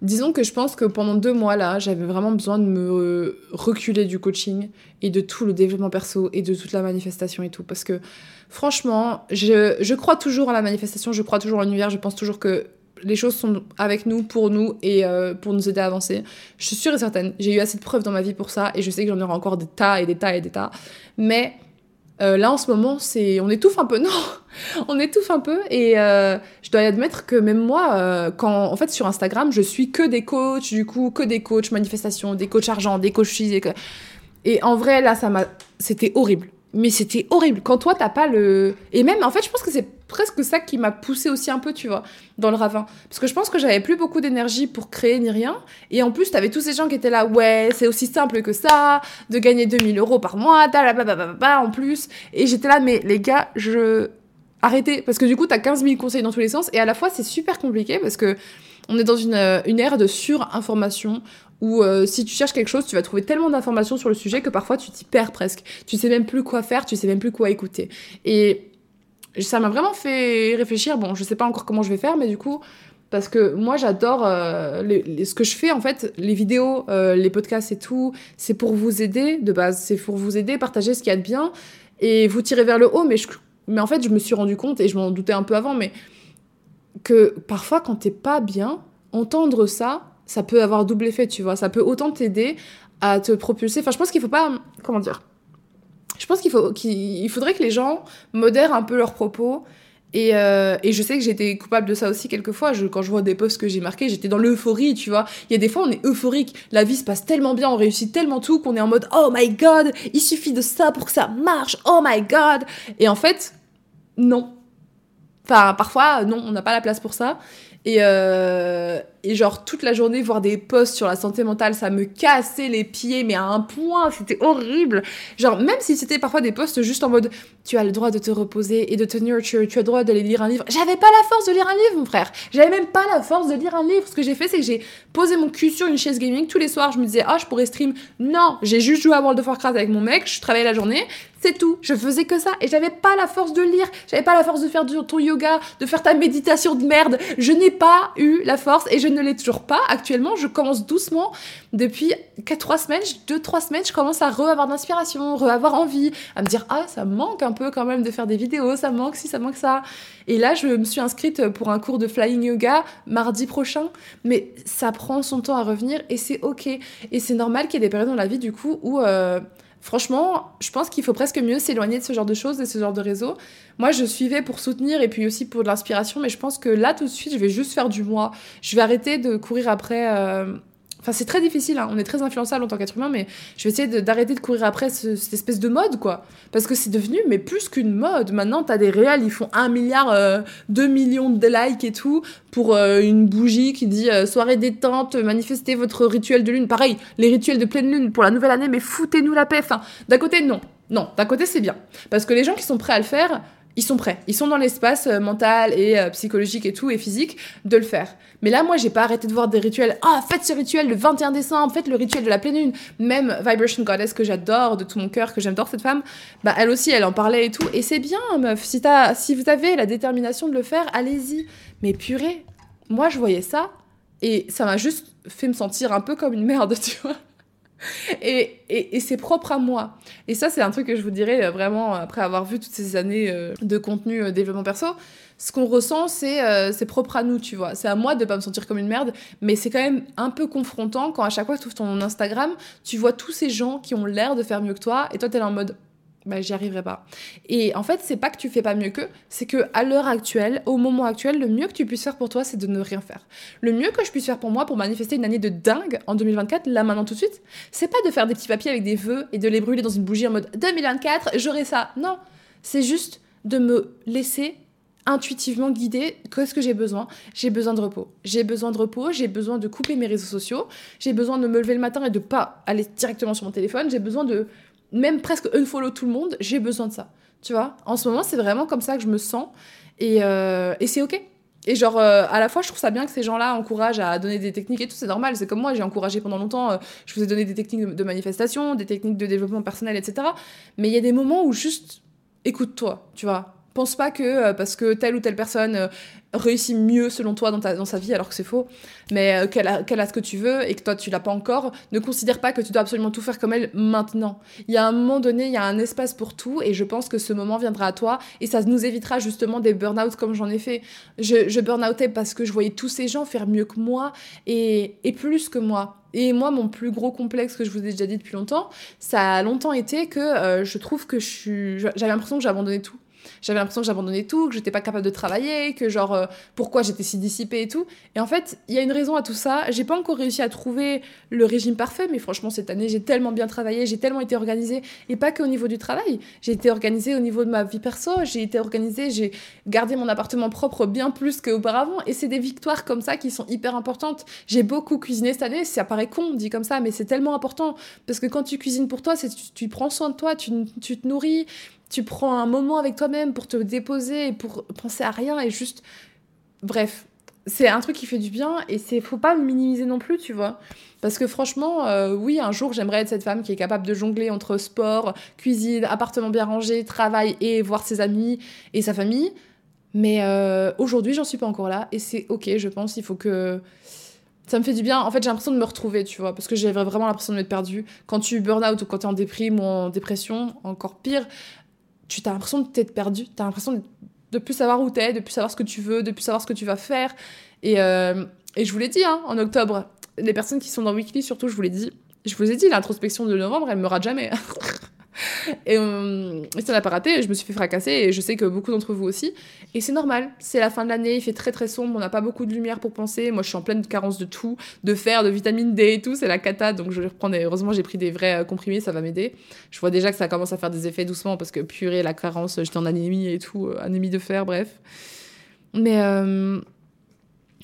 Disons que je pense que pendant deux mois là, j'avais vraiment besoin de me reculer du coaching et de tout le développement perso et de toute la manifestation et tout. Parce que franchement, je, je crois toujours à la manifestation, je crois toujours à l'univers, je pense toujours que les choses sont avec nous, pour nous et euh, pour nous aider à avancer. Je suis sûre et certaine, j'ai eu assez de preuves dans ma vie pour ça et je sais que j'en aurai encore des tas et des tas et des tas. Mais euh, là, en ce moment, c'est, on étouffe un peu. Non, on étouffe un peu. Et euh, je dois admettre que même moi, euh, quand, en fait, sur Instagram, je suis que des coachs, du coup, que des coachs manifestations, des coachs argent, des coachs et, et en vrai, là, ça m'a, c'était horrible mais c'était horrible. Quand toi, t'as pas le. Et même, en fait, je pense que c'est presque ça qui m'a poussé aussi un peu, tu vois, dans le ravin. Parce que je pense que j'avais plus beaucoup d'énergie pour créer ni rien. Et en plus, t'avais tous ces gens qui étaient là, ouais, c'est aussi simple que ça, de gagner 2000 euros par mois, en plus. Et j'étais là, mais les gars, je. Arrêtez. Parce que du coup, t'as 15 000 conseils dans tous les sens. Et à la fois, c'est super compliqué parce que On est dans une, euh, ère de surinformation où euh, si tu cherches quelque chose, tu vas trouver tellement d'informations sur le sujet que parfois tu t'y perds presque. Tu sais même plus quoi faire, tu sais même plus quoi écouter. Et ça m'a vraiment fait réfléchir. Bon, je sais pas encore comment je vais faire, mais du coup, parce que moi j'adore euh, ce que je fais en fait, les vidéos, euh, les podcasts et tout, c'est pour vous aider de base, c'est pour vous aider, partager ce qu'il y a de bien et vous tirer vers le haut. Mais, je, mais en fait, je me suis rendu compte, et je m'en doutais un peu avant, mais que parfois quand t'es pas bien, entendre ça, ça peut avoir double effet, tu vois. Ça peut autant t'aider à te propulser. Enfin, je pense qu'il faut pas. Comment dire pense qu'il faut, faudrait que les gens modèrent un peu leurs propos. Et, euh, et je sais que j'étais coupable de ça aussi quelquefois. Je, quand je vois des posts que j'ai marqués, j'étais dans l'euphorie, tu vois. Il y a des fois, on est euphorique. La vie se passe tellement bien, on réussit tellement tout qu'on est en mode Oh my god, il suffit de ça pour que ça marche. Oh my god. Et en fait, non. Enfin, parfois, non, on n'a pas la place pour ça. Et, euh, et genre toute la journée voir des posts sur la santé mentale, ça me cassait les pieds, mais à un point, c'était horrible. Genre même si c'était parfois des posts juste en mode tu as le droit de te reposer et de te nurture, tu as le droit d'aller lire un livre. J'avais pas la force de lire un livre, mon frère. J'avais même pas la force de lire un livre. Ce que j'ai fait, c'est que j'ai posé mon cul sur une chaise gaming tous les soirs. Je me disais, ah, oh, je pourrais stream. Non, j'ai juste joué à World of Warcraft avec mon mec, je travaillais la journée. C'est tout. Je faisais que ça. Et j'avais pas la force de lire. J'avais pas la force de faire ton yoga, de faire ta méditation de merde. Je n'ai pas eu la force et ne l'ai toujours pas actuellement. Je commence doucement. Depuis 4-3 semaines, 2-3 semaines, je commence à re-avoir d'inspiration, re-avoir envie, à me dire Ah, ça me manque un peu quand même de faire des vidéos, ça manque si, ça manque ça. Et là, je me suis inscrite pour un cours de flying yoga mardi prochain. Mais ça prend son temps à revenir et c'est ok. Et c'est normal qu'il y ait des périodes dans la vie, du coup, où. Euh, franchement, je pense qu'il faut presque mieux s'éloigner de ce genre de choses, de ce genre de réseaux. Moi, je suivais pour soutenir et puis aussi pour de l'inspiration, mais je pense que là, tout de suite, je vais juste faire du moi. Je vais arrêter de courir après euh, Enfin, c'est très difficile, hein. on est très influençable en tant qu'être humain, mais je vais essayer d'arrêter de, courir après cette espèce de mode, quoi. Parce que c'est devenu, mais plus qu'une mode. Maintenant, t'as des réels, ils font 1 milliard, 2 euh, millions de likes et tout, pour euh, une bougie qui dit euh, soirée détente, manifestez votre rituel de lune. Pareil, les rituels de pleine lune pour la nouvelle année, mais foutez-nous la paix. Enfin, d'un côté, non. Non, d'un côté, c'est bien. Parce que les gens qui sont prêts à le faire, ils sont prêts. Ils sont dans l'espace mental et psychologique et tout, et physique, de le faire. Mais là, moi, j'ai pas arrêté de voir des rituels. Ah, faites ce rituel le 21 décembre, faites le rituel de la pleine lune. Même Vibration Goddess, que j'adore de tout mon cœur, que j'adore cette femme, bah, elle aussi, elle en parlait et tout. Et c'est bien, meuf. Si, as, si vous avez la détermination de le faire, allez-y. Mais purée, moi, je voyais ça et ça m'a juste fait me sentir un peu comme une merde, tu vois. Et, et, c'est propre à moi. Et ça, c'est un truc que je vous dirais euh, vraiment après avoir vu toutes ces années euh, de contenu euh, développement perso ce qu'on ressent, c'est propre à nous, tu vois. C'est à moi de pas me sentir comme une merde, mais c'est quand même un peu confrontant quand à chaque fois que tu ouvres ton Instagram, tu vois tous ces gens qui ont l'air de faire mieux que toi, et toi, t'es en mode bah, j'y arriverai pas. Et en fait, c'est pas que tu fais pas mieux qu'eux, c'est que à l'heure actuelle, au moment actuel, le mieux que tu puisses faire pour toi, c'est de ne rien faire. Le mieux que je puisse faire pour moi pour manifester une année de dingue en 2024, là maintenant tout de suite, c'est pas de faire des petits papiers avec des vœux et de les brûler dans une bougie en mode 2024, j'aurai ça. Non, c'est juste de me laisser intuitivement guidée. Qu'est-ce que j'ai besoin J'ai besoin de repos. J'ai besoin de repos, j'ai besoin de couper mes réseaux sociaux, j'ai besoin de me lever le matin et de pas aller directement sur mon téléphone, j'ai besoin de même presque unfollow tout le monde, j'ai besoin de ça. Tu vois? En ce moment, c'est vraiment comme ça que je me sens et, euh, et c'est ok. Et genre, euh, à la fois, je trouve ça bien que ces gens-là encouragent à donner des techniques et tout, c'est normal. C'est comme moi, j'ai encouragé pendant longtemps, euh, je vous ai donné des techniques de, de, manifestation, des techniques de développement personnel, etc. Mais il y a des moments où juste écoute-toi, tu vois pense pas que euh, parce que telle ou telle personne euh, réussit mieux selon toi dans, ta, sa vie, alors que c'est faux, mais euh, qu'elle a, ce que tu veux et que toi tu l'as pas encore, ne considère pas que tu dois absolument tout faire comme elle maintenant. Il y a un moment donné, il y a un espace pour tout et je pense que ce moment viendra à toi et ça nous évitera justement des burn-out comme j'en ai fait. Je, je burn-outais parce que je voyais tous ces gens faire mieux que moi et, plus que moi. Et moi, mon plus gros complexe que je vous ai déjà dit depuis longtemps, ça a longtemps été que je trouve que. J'avais l'impression que j'abandonnais tout. J'avais l'impression que j'abandonnais tout, que j'étais pas capable de travailler, que genre euh, pourquoi j'étais si dissipée et tout. Et en fait, il y a une raison à tout ça. J'ai pas encore réussi à trouver le régime parfait, mais franchement cette année j'ai tellement bien travaillé, j'ai tellement été organisée et pas que au niveau du travail. J'ai été organisée au niveau de ma vie perso, j'ai été organisée, j'ai gardé mon appartement propre bien plus qu'auparavant et c'est des victoires comme ça qui sont hyper importantes. J'ai beaucoup cuisiné cette année, ça paraît con dit comme ça, mais c'est tellement important parce que quand tu cuisines pour toi, c'est tu, tu prends soin de toi, tu, tu te nourris, tu prends un moment avec toi-même pour te déposer et pour penser à rien et juste. Bref, c'est un truc qui fait du bien et c'est faut pas le minimiser non plus, tu vois. Parce que franchement, euh, oui, un jour, j'aimerais être cette femme qui est capable de jongler entre sport, cuisine, appartement bien rangé, travail et voir ses amis et sa famille. Mais euh, aujourd'hui, j'en suis pas encore là et c'est ok, je pense. Il faut que. Ça me fait du bien. En fait, j'ai l'impression de me retrouver, tu vois, parce que j'avais vraiment l'impression de m'être perdue. Quand tu burn-out ou quand tu es en déprime ou en dépression, encore pire, tu as l'impression de t'être perdu. Tu as l'impression de, plus savoir où t'es, de plus savoir ce que tu veux, de plus savoir ce que tu vas faire. Et, euh, et je vous l'ai dit, hein, en octobre, les personnes qui sont dans Weekly, surtout, je vous l'ai dit, je vous ai dit, l'introspection de novembre, elle me rate jamais. Euh, et, ça n'a pas raté, je me suis fait fracasser et je sais que beaucoup d'entre vous aussi. Et c'est normal, c'est la fin de l'année, il fait très très sombre, on n'a pas beaucoup de lumière pour penser. Moi je suis en pleine carence de tout, de fer, de vitamine D et tout, c'est la cata, donc je vais reprendre. Heureusement j'ai pris des vrais euh, comprimés, ça va m'aider. Je vois déjà que ça commence à faire des effets doucement parce que purée, la carence, j'étais en anémie et tout, euh, anémie de fer, bref. Mais.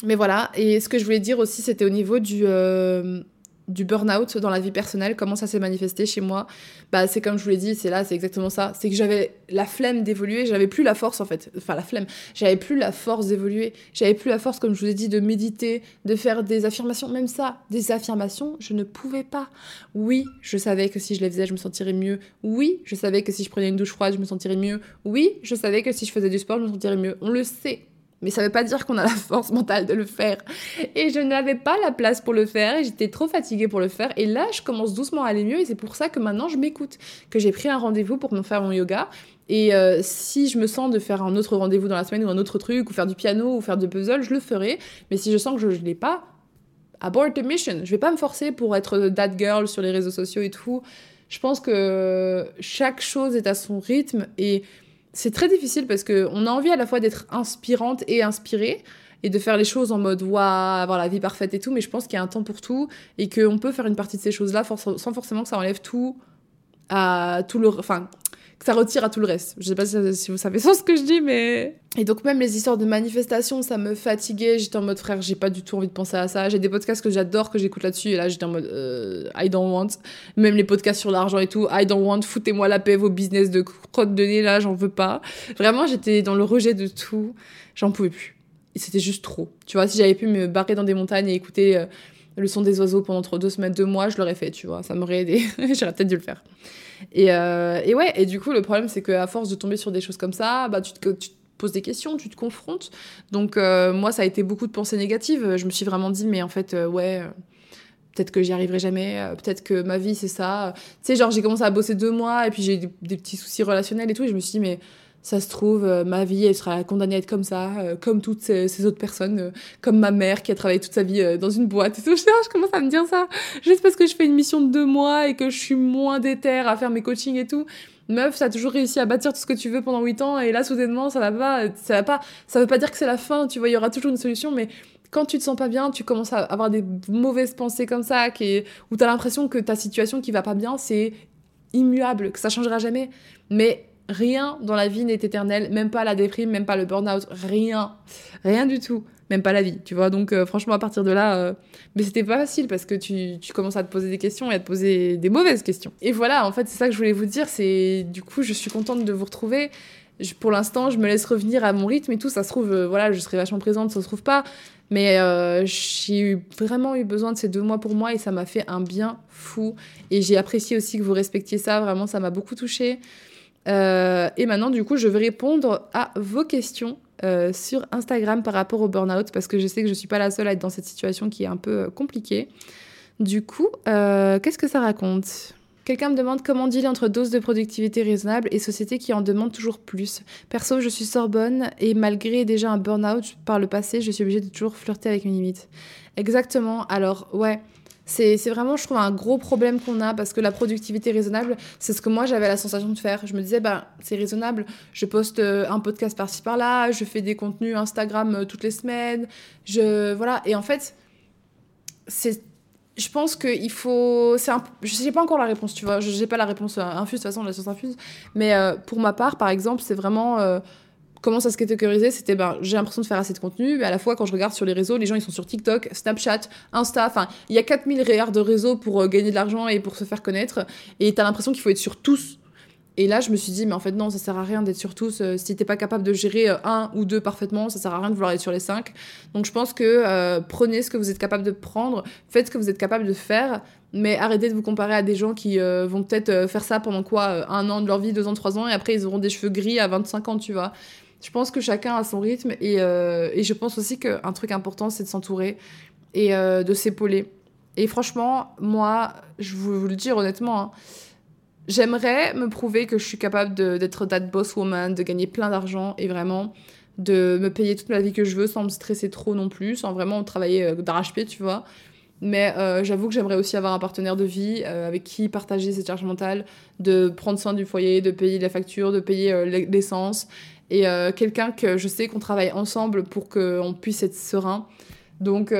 Mais voilà, et ce que je voulais dire aussi, c'était au niveau du, euh, du burn-out dans la vie personnelle, comment ça s'est manifesté chez moi. Bah, c'est comme je vous l'ai dit, c'est là, c'est exactement ça. C'est que j'avais la flemme d'évoluer, j'avais plus la force en fait. Enfin, la flemme, j'avais plus la force d'évoluer, j'avais plus la force, comme je vous ai dit, de méditer, de faire des affirmations. Même ça, des affirmations, je ne pouvais pas. Oui, je savais que si je les faisais, je me sentirais mieux. Oui, je savais que si je prenais une douche froide, je me sentirais mieux. Oui, je savais que si je faisais du sport, je me sentirais mieux. On le sait mais ça veut pas dire qu'on a la force mentale de le faire. Et je n'avais pas la place pour le faire et j'étais trop fatiguée pour le faire. Et là, je commence doucement à aller mieux et c'est pour ça que maintenant je m'écoute, que j'ai pris un rendez-vous pour me faire mon yoga. Et euh, si je me sens de faire un autre rendez-vous dans la semaine ou un autre truc, ou faire du piano, ou faire du puzzle, je le ferai. Mais si je sens que je ne l'ai pas, abort the mission. Je vais pas me forcer pour être that girl sur les réseaux sociaux et tout. Je pense que chaque chose est à son rythme et c'est très difficile parce qu'on a envie à la fois d'être inspirante et inspirée et de faire les choses en mode waouh, avoir la vie parfaite et tout, mais je pense qu'il y a un temps pour tout et qu'on peut faire une partie de ces choses-là sans forcément que ça enlève tout à tout le. Enfin, ça retire à tout le reste. Je sais pas si, vous savez ce que je dis, mais. Et donc, même les histoires de manifestations, ça me fatiguait. J'étais en mode frère, j'ai pas du tout envie de penser à ça. J'ai des podcasts que j'adore, que j'écoute là-dessus, et là, j'étais en mode euh, I don't want. Même les podcasts sur l'argent et tout, I don't want. Foutez-moi la paix, vos business de crotte de nez là, j'en veux pas. Vraiment, j'étais dans le rejet de tout. J'en pouvais plus. C'était juste trop. Tu vois, si j'avais pu me barrer dans des montagnes et écouter. Euh, le son des oiseaux pendant deux semaines, deux mois, je l'aurais fait, tu vois, ça m'aurait aidé. J'aurais peut-être dû le faire. Et, euh, et, ouais, et du coup, le problème, c'est qu'à force de tomber sur des choses comme ça, bah, tu te, tu poses des questions, tu te confrontes. Donc, euh, moi, ça a été beaucoup de pensées négatives. Je me suis vraiment dit, mais en fait, euh, ouais peut-être que j'y arriverai jamais, peut-être que ma vie c'est ça. Tu sais, genre j'ai commencé à bosser deux mois et puis j'ai eu des, des, petits soucis relationnels et tout, et je me suis dit, mais ça se trouve, euh, ma vie, elle sera condamnée à être comme ça, euh, comme toutes ces, autres personnes, euh, comme ma mère qui a travaillé toute sa vie dans une boîte et tout. Je, je commence à me dire ça, juste parce que je fais une mission de deux mois et que je suis moins déterre à faire mes coachings et tout. Meuf, ça a toujours réussi à bâtir tout ce que tu veux pendant huit ans et là, soudainement, ça va pas, ça va pas, ça veut pas dire que c'est la fin, tu vois, il y aura toujours une solution, mais quand tu te sens pas bien, tu commences à avoir des mauvaises pensées comme ça, qui, où t'as l'impression que ta situation qui va pas bien, c'est immuable, que ça changera jamais. Mais Rien dans la vie n'est éternel, même pas la déprime, même pas le burn-out, rien. Rien du tout. Même pas la vie, tu vois. Donc, euh, franchement, à partir de là, euh, mais c'était pas facile parce que tu, commences à te poser des questions et à te poser des mauvaises questions. Et voilà, en fait, c'est ça que je voulais vous dire. C'est du coup, je suis contente de vous retrouver. pour l'instant, je me laisse revenir à mon rythme et tout. Ça se trouve, euh, voilà, je serai vachement présente, ça se trouve pas. Mais j'ai vraiment eu besoin de ces deux mois pour moi et ça m'a fait un bien fou. Et j'ai apprécié aussi que vous respectiez ça. Vraiment, ça m'a beaucoup touchée. Euh, et maintenant, du coup, je vais répondre à vos questions euh, sur Instagram par rapport au burn-out, parce que je sais que je ne suis pas la seule à être dans cette situation qui est un peu euh, compliquée. Du coup, qu'est-ce que ça raconte? Quelqu'un me demande comment dealer entre dose de productivité raisonnable et société qui en demande toujours plus. Perso, je suis Sorbonne et malgré déjà un burn-out par le passé, je suis obligée de toujours flirter avec mes limites. Exactement. Alors, ouais. C'est vraiment, je trouve, un gros problème qu'on a parce que la productivité raisonnable, c'est ce que moi j'avais la sensation de faire. Je me disais, bah, c'est raisonnable, je poste euh, un podcast par-ci par-là, je fais des contenus Instagram euh, toutes les semaines, je. Voilà. Et en fait. Je pense qu'il faut. Je sais pas encore la réponse, tu vois. Je n'ai pas la réponse euh, infuse, de toute façon, la science infuse. Mais pour ma part, par exemple, c'est vraiment comment ça se catégorisait C'était, ben, j'ai l'impression de faire assez de contenu, mais à la fois, quand je regarde sur les réseaux, les gens, ils sont sur TikTok, Snapchat, Insta, enfin, il y a 4000 milliards de réseaux pour euh, gagner de l'argent et pour se faire connaître, et t'as l'impression qu'il faut être sur tous. Et là, je me suis dit, mais en fait, non, ça sert à rien d'être sur tous. Euh, si t'es pas capable de gérer euh, un ou deux parfaitement, ça sert à rien de vouloir être sur les cinq. Donc, je pense que euh, prenez ce que vous êtes capable de prendre, faites ce que vous êtes capable de faire, mais arrêtez de vous comparer à des gens qui vont peut-être faire ça pendant quoi Un an de leur vie, deux ans, trois ans, et après, ils auront des cheveux gris à 25 ans, tu vois. Je pense que chacun a son rythme, et, et je pense aussi qu'un truc important, c'est de s'entourer et de s'épauler. Et franchement, moi, je vous, vous le dire honnêtement, hein, J'aimerais me prouver que je suis capable d'être that boss woman, de gagner plein d'argent et vraiment de me payer toute la vie que je veux sans me stresser trop non plus, sans vraiment travailler euh, d'arrache-pied, tu vois. Mais euh, j'avoue que j'aimerais aussi avoir un partenaire de vie euh, avec qui partager cette charge mentale, de prendre soin du foyer, de payer la facture, de payer l'essence. Et quelqu'un que je sais qu'on travaille ensemble pour qu'on puisse être serein. Donc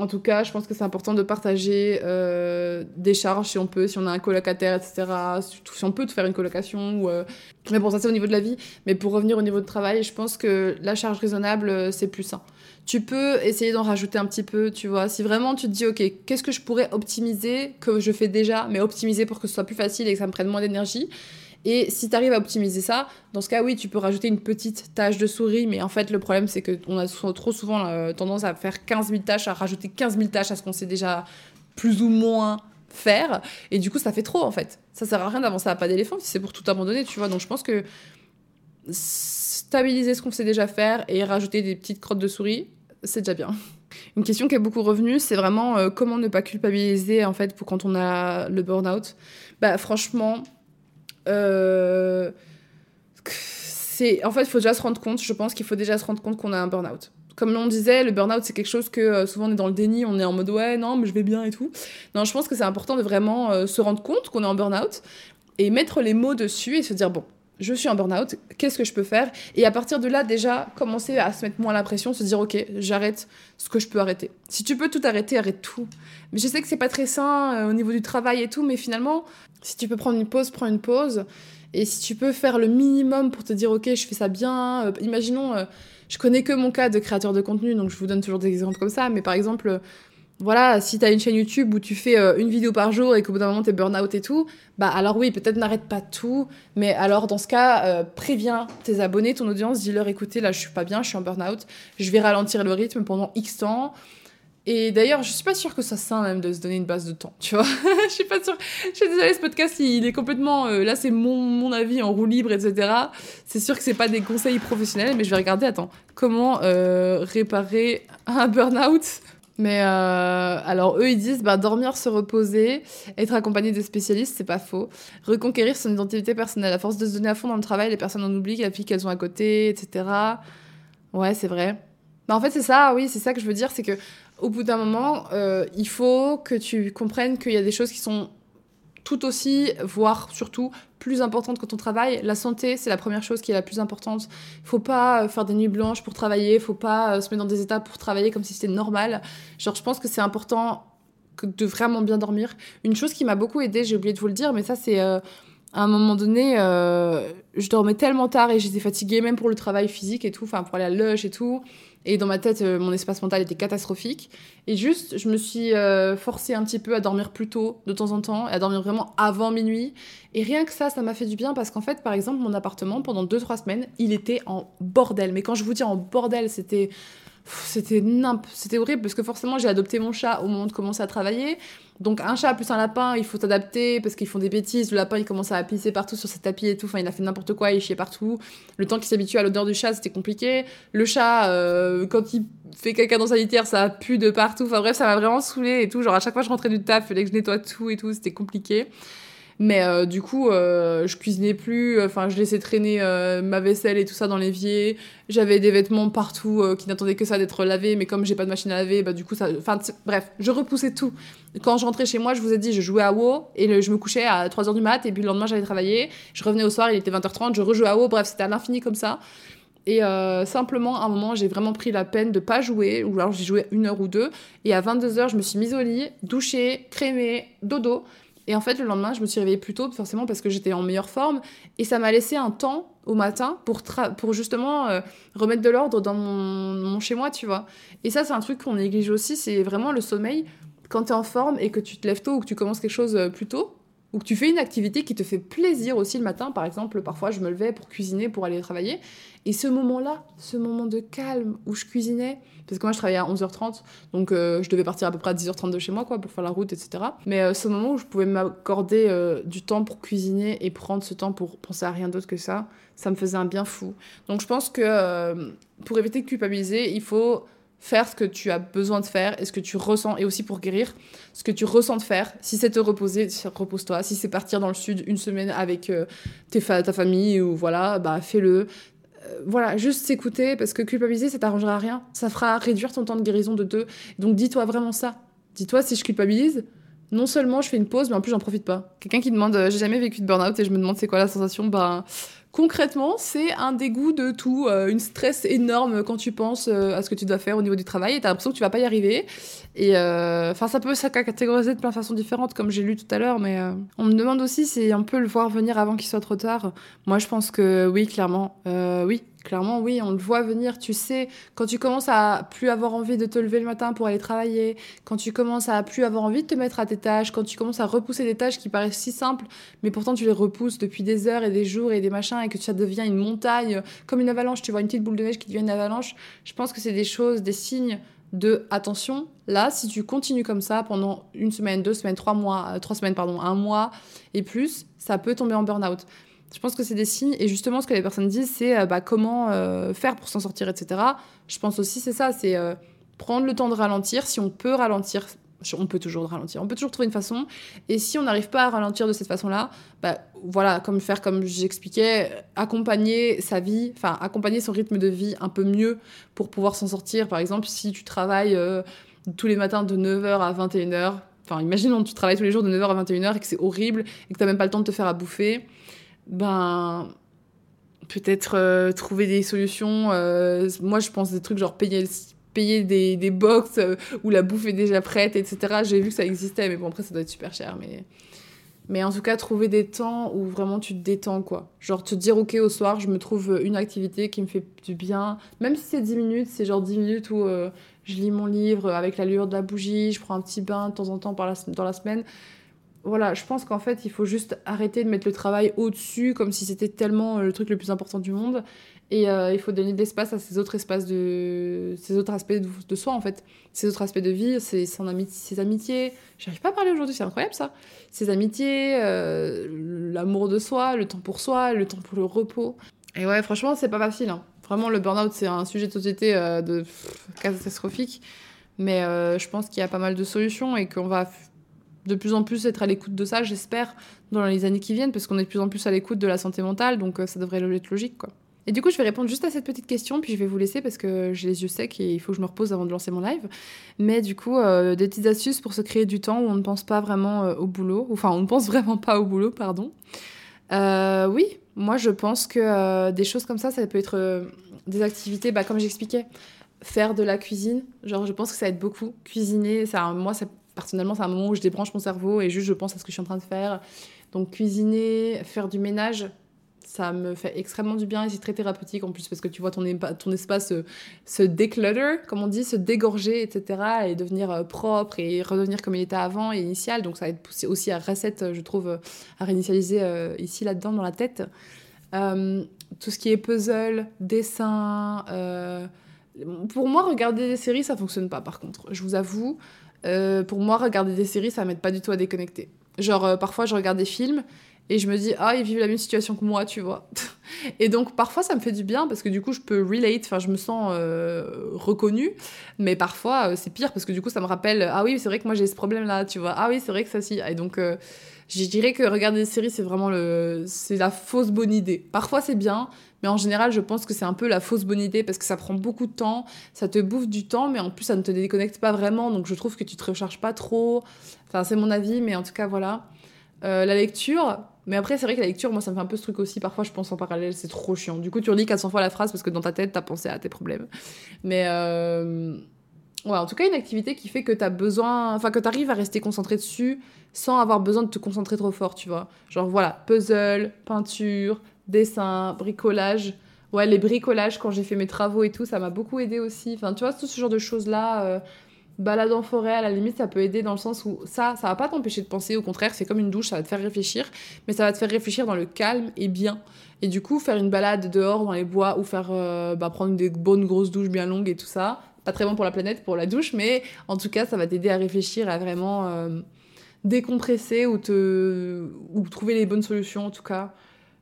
en tout cas, je pense que c'est important de partager euh, des charges si on peut, si on a un colocataire, etc. Si on peut te faire une colocation. Ou, euh, Mais bon, ça c'est au niveau de la vie. Mais pour revenir au niveau de travail, je pense que la charge raisonnable, euh, c'est plus sain. Tu peux essayer d'en rajouter un petit peu, tu vois. Si vraiment tu te dis, ok, qu'est-ce que je pourrais optimiser, que je fais déjà, mais optimiser pour que ce soit plus facile et que ça me prenne moins d'énergie et si tu arrives à optimiser ça, dans ce cas, oui, tu peux rajouter une petite tâche de souris, mais en fait, le problème, c'est qu'on a trop souvent euh, tendance à faire 15 000 tâches, à rajouter 15 000 tâches à ce qu'on sait déjà plus ou moins faire. Et du coup, ça fait trop, en fait. Ça sert à rien d'avancer à pas d'éléphant si c'est pour tout abandonner, tu vois. Donc, je pense que stabiliser ce qu'on sait déjà faire et rajouter des petites crottes de souris, c'est déjà bien. Une question qui est beaucoup revenue, c'est vraiment euh, comment ne pas culpabiliser en fait pour quand on a le burn-out? Bah franchement, euh, c'est en fait, il faut déjà se rendre compte. Je pense qu'il faut déjà se rendre compte qu'on a un burn-out. Comme on disait, le burn-out, c'est quelque chose que euh, souvent on est dans le déni, on est en mode ouais, non, mais je vais bien et tout. Non, je pense que c'est important de vraiment euh, se rendre compte qu'on est en burn-out et mettre les mots dessus et se dire bon, je suis en burn-out, qu'est-ce que je peux faire? Et à partir de là, déjà, commencer à se mettre moins la pression, se dire, ok, j'arrête ce que je peux arrêter. Si tu peux tout arrêter, arrête tout. Mais je sais que c'est pas très sain au niveau du travail et tout, mais finalement, si tu peux prendre une pause, prends une pause. Et si tu peux faire le minimum pour te dire, ok, je fais ça bien. Euh, imaginons, euh, je connais que mon cas de créateur de contenu, donc je vous donne toujours des exemples comme ça. Mais par exemple, euh, voilà, si tu as une chaîne YouTube où tu fais une vidéo par jour et qu'au bout d'un moment t'es burn-out et tout, bah alors oui, peut-être n'arrête pas tout, mais alors dans ce cas, préviens tes abonnés, ton audience, dis-leur écoutez, là je suis pas bien, je suis en burn-out, je vais ralentir le rythme pendant X temps. Et d'ailleurs, je suis pas sûre que ça sain même de se donner une base de temps, tu vois. je suis pas sûre. Je suis désolée, ce podcast, il est complètement. Euh, là, c'est mon, mon, avis en roue libre, etc. C'est sûr que c'est pas des conseils professionnels, mais je vais regarder, attends, comment euh, réparer un burn-out? Mais euh, alors, eux, ils disent bah, dormir, se reposer, être accompagné de spécialistes, c'est pas faux. Reconquérir son identité personnelle. À force de se donner à fond dans le travail, les personnes en oublient la vie qu'elles ont à côté, etc. Ouais, c'est vrai. Mais en fait, c'est ça, oui, c'est ça que je veux dire, c'est que au bout d'un moment, euh, il faut que tu comprennes qu'il y a des choses qui sont tout aussi, voire surtout plus importantes que ton travail. La santé, c'est la première chose qui est la plus importante. Il faut pas euh, faire des nuits blanches pour travailler, il faut pas euh, se mettre dans des états pour travailler comme si c'était normal. Genre, je pense que c'est important de vraiment bien dormir. Une chose qui m'a beaucoup aidée, j'ai oublié de vous le dire, mais ça, c'est à un moment donné, je dormais tellement tard et j'étais fatiguée, même pour le travail physique et tout, enfin pour aller à l'âge et tout. Et dans ma tête, euh, mon espace mental était catastrophique. Et juste, je me suis euh, forcée un petit peu à dormir plus tôt, de temps en temps, à dormir vraiment avant minuit. Et rien que ça, ça m'a fait du bien parce qu'en fait, par exemple, mon appartement, pendant 2-3 semaines, il était en bordel. Mais quand je vous dis en bordel, c'était c'était nimp, c'était horrible parce que forcément j'ai adopté mon chat au moment de commencer à travailler. Donc un chat plus un lapin, il faut s'adapter parce qu'ils font des bêtises. Le lapin il commence à pisser partout sur ses tapis et tout. Enfin il a fait n'importe quoi, il chiait partout. Le temps qu'il s'habitue à l'odeur du chat c'était compliqué. Le chat euh, quand il fait caca dans sa litière ça pue de partout. Enfin bref ça m'a vraiment saoulé et tout. Genre à chaque fois je rentrais du taf, il fallait que je nettoie tout et tout, c'était compliqué. Mais euh, du coup, euh, je cuisinais plus, enfin, je laissais traîner euh, ma vaisselle et tout ça dans l'évier. J'avais des vêtements partout qui n'attendaient que ça d'être lavés, mais comme j'ai pas de machine à laver, bah du coup, ça. Enfin, bref, je repoussais tout. Quand je rentrais chez moi, je vous ai dit, je jouais à WoW et je me couchais à 3h du mat, et puis le lendemain, j'allais travailler. Je revenais au soir, il était 20h30, je rejouais à WoW, bref, c'était à l'infini comme ça. Et simplement, à un moment, j'ai vraiment pris la peine de pas jouer, ou alors j'ai joué une heure ou deux. Et à 22h, je me suis mise au lit, douchée, crémée, dodo. Et en fait, le lendemain, je me suis réveillée plus tôt, forcément parce que j'étais en meilleure forme. Et ça m'a laissé un temps au matin pour, justement euh, remettre de l'ordre dans mon, chez-moi, tu vois. Et ça, c'est un truc qu'on néglige aussi, c'est vraiment le sommeil. Quand tu es en forme et que tu te lèves tôt ou que tu commences quelque chose euh, plus tôt, ou que tu fais une activité qui te fait plaisir aussi le matin. Par exemple, parfois je me levais pour cuisiner, pour aller travailler. Et ce moment-là, ce moment de calme où je cuisinais, parce que moi je travaillais à 11h30, donc euh, je devais partir à peu près à 10h30 de chez moi quoi, pour faire la route, etc. Mais euh, ce moment où je pouvais m'accorder euh, du temps pour cuisiner et prendre ce temps pour penser à rien d'autre que ça, ça me faisait un bien fou. Donc je pense que pour éviter de culpabiliser, il faut faire ce que tu as besoin de faire et ce que tu ressens, et aussi pour guérir, ce que tu ressens de faire. Si c'est te reposer, repose-toi. Si c'est partir dans le sud une semaine avec euh, ta famille, ou voilà, bah fais-le. Euh, voilà, juste s'écouter, parce que culpabiliser, ça t'arrangera rien. Ça fera réduire ton temps de guérison de deux. Donc dis-toi vraiment ça. Dis-toi, si je culpabilise, non seulement je fais une pause, mais en plus j'en profite pas. Quelqu'un qui demande, euh, j'ai jamais vécu de burn-out et je me demande c'est quoi la sensation, bah concrètement, c'est un dégoût de tout, euh, une stress énorme quand tu penses euh, à ce que tu dois faire au niveau du travail et t'as l'impression que tu vas pas y arriver. Et euh, enfin, ça peut se catégoriser de plein de façons différentes, comme j'ai lu tout à l'heure, mais on me demande aussi si on peut le voir venir avant qu'il soit trop tard. Moi, je pense que oui, clairement, oui. Clairement, oui, on le voit venir. Tu sais, quand tu commences à plus avoir envie de te lever le matin pour aller travailler, quand tu commences à plus avoir envie de te mettre à tes tâches, quand tu commences à repousser des tâches qui paraissent si simples, mais pourtant tu les repousses depuis des heures et des jours et des machins et que ça devient une montagne, comme une avalanche, tu vois, une petite boule de neige qui devient une avalanche. Je pense que c'est des choses, des signes de attention. Là, si tu continues comme ça pendant une semaine, deux semaines, trois mois, euh, trois semaines, pardon, un mois et plus, ça peut tomber en burn-out. Je pense que c'est des signes. Et justement, ce que les personnes disent, c'est euh, bah, comment euh, faire pour s'en sortir, etc. Je pense aussi, c'est ça, c'est euh, prendre le temps de ralentir. Si on peut ralentir, on peut toujours ralentir. On peut toujours trouver une façon. Et si on n'arrive pas à ralentir de cette façon-là, bah, voilà, comme faire comme j'expliquais, accompagner sa vie, enfin, accompagner son rythme de vie un peu mieux pour pouvoir s'en sortir. Par exemple, si tu travailles tous les matins de 9h à 21h, enfin, imaginons que tu travailles tous les jours de 9h à 21h et que c'est horrible et que tu n'as même pas le temps de te faire à bouffer ben peut-être euh, trouver des solutions. Euh, moi, je pense des trucs genre payer, payer des, des box euh, où la bouffe est déjà prête, etc. J'ai vu que ça existait, mais bon, après, ça doit être super cher. Mais, mais en tout cas, trouver des temps où vraiment tu te détends, quoi. Genre te dire, ok, au soir, je me trouve une activité qui me fait du bien. Même si c'est 10 minutes, c'est genre 10 minutes où je lis mon livre avec la lueur de la bougie, je prends un petit bain de temps en temps par la, dans la semaine voilà, je pense qu'en fait, il faut juste arrêter de mettre le travail au-dessus, comme si c'était tellement euh, le truc le plus important du monde. Et euh, il faut donner de l'espace à ces autres espaces de. ces autres aspects de, soi, en fait. Ces autres aspects de vie, ses, amitiés. J'arrive pas à parler aujourd'hui, c'est incroyable ça. Ses amitiés, euh, l'amour de soi, le temps pour soi, le temps pour le repos. Et ouais, franchement, c'est pas facile. Hein. Vraiment, le burn-out, c'est un sujet de société catastrophique. Mais je pense qu'il y a pas mal de solutions et qu'on va de plus en plus être à l'écoute de ça, j'espère, dans les années qui viennent, parce qu'on est de plus en plus à l'écoute de la santé mentale, donc euh, ça devrait être logique, quoi. Et du coup, je vais répondre juste à cette petite question, puis je vais vous laisser parce que j'ai les yeux secs et il faut que je me repose avant de lancer mon live. Mais du coup, euh, des petites astuces pour se créer du temps où on ne pense pas vraiment euh, au boulot, enfin, on ne pense vraiment pas au boulot, pardon. oui, moi je pense que des choses comme ça, ça peut être des activités, bah, comme j'expliquais, faire de la cuisine. Genre, je pense que ça aide beaucoup. Cuisiner, ça, moi, ça personnellement, c'est un moment où je débranche mon cerveau et juste je pense à ce que je suis en train de faire. Donc cuisiner, faire du ménage, ça me fait extrêmement du bien et c'est très thérapeutique en plus parce que tu vois ton, espace se, déclutter, comme on dit, se dégorger, etc. et devenir euh, propre et redevenir comme il était avant et initial. Donc ça être aussi à reset, je trouve, à réinitialiser euh, ici, là-dedans, dans la tête. Euh, tout ce qui est puzzle, dessin. pour moi, regarder des séries, ça fonctionne pas par contre. Je vous avoue, euh, pour moi, regarder des séries, ça m'aide pas du tout à déconnecter. Genre, euh, parfois, je regarde des films et je me dis, ah, ils vivent la même situation que moi, tu vois. et donc, parfois, ça me fait du bien parce que du coup, je peux relate, enfin, je me sens euh, reconnue. Mais parfois, c'est pire parce que du coup, ça me rappelle, ah oui, c'est vrai que moi, j'ai ce problème-là, tu vois. Ah oui, c'est vrai que ça, si. Et donc, je dirais que regarder des séries, c'est vraiment le... c'est la fausse bonne idée. Parfois, c'est bien, mais en général, je pense que c'est un peu la fausse bonne idée parce que ça prend beaucoup de temps, ça te bouffe du temps, mais en plus, ça ne te déconnecte pas vraiment. Donc, je trouve que tu te recharges pas trop. Enfin, c'est mon avis, mais en tout cas, voilà. Euh, la lecture, mais après, c'est vrai que la lecture, moi, ça me fait un peu ce truc aussi. Parfois, je pense en parallèle, c'est trop chiant. Du coup, tu relis 400 fois la phrase parce que dans ta tête, t'as pensé à tes problèmes. Mais. Euh... Ouais, en tout cas, une activité qui fait que t'as besoin. Enfin, que t'arrives à rester concentré dessus sans avoir besoin de te concentrer trop fort, tu vois. Genre, voilà, puzzle, peinture, dessin, bricolage. Ouais, les bricolages, quand j'ai fait mes travaux et tout, ça m'a beaucoup aidé aussi. Enfin, tu vois, tout ce genre de choses-là. Euh, balade en forêt, à la limite, ça peut aider dans le sens où ça, ça va pas t'empêcher de penser. Au contraire, c'est comme une douche, ça va te faire réfléchir, mais ça va te faire réfléchir dans le calme et bien. Et du coup, faire une balade dehors dans les bois ou faire euh, bah, prendre des bonnes grosses douches bien longues et tout ça, pas très bon pour la planète, pour la douche, mais en tout cas, ça va t'aider à réfléchir, à vraiment euh, décompresser ou, te... ou trouver les bonnes solutions en tout cas.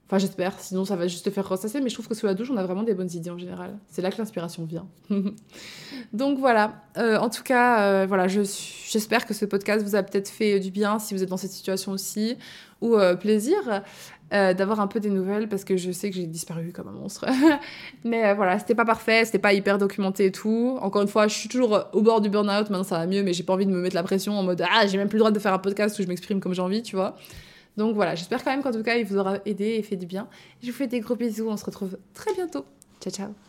Enfin, j'espère, sinon ça va juste te faire ressasser, mais je trouve que sous la douche, on a vraiment des bonnes idées en général. C'est là que l'inspiration vient. Donc voilà, euh, en tout cas, euh, voilà, j'espère que ce podcast vous a peut-être fait du bien si vous êtes dans cette situation aussi, ou euh, plaisir d'avoir un peu des nouvelles, parce que je sais que j'ai disparu comme un monstre. mais voilà, c'était pas parfait, c'était pas hyper documenté et tout. Encore une fois, je suis toujours au bord du burn-out, maintenant ça va mieux, mais j'ai pas envie de me mettre la pression en mode Ah, j'ai même plus le droit de faire un podcast où je m'exprime comme j'ai envie, tu vois. Donc voilà, j'espère quand même qu'en tout cas, il vous aura aidé et fait du bien. Je vous fais des gros bisous, on se retrouve très bientôt. Ciao, ciao